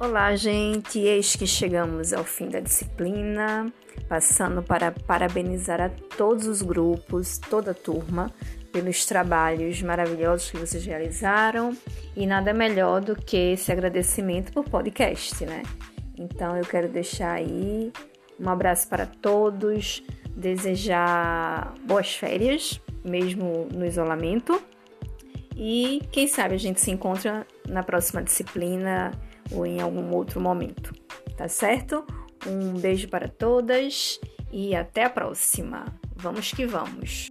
Olá, gente! Eis que chegamos ao fim da disciplina, passando para parabenizar a todos os grupos, toda a turma, pelos trabalhos maravilhosos que vocês realizaram e nada melhor do que esse agradecimento por podcast, né? Então eu quero deixar aí um abraço para todos, desejar boas férias, mesmo no isolamento. E quem sabe a gente se encontra na próxima disciplina ou em algum outro momento, tá certo? Um beijo para todas e até a próxima. Vamos que vamos!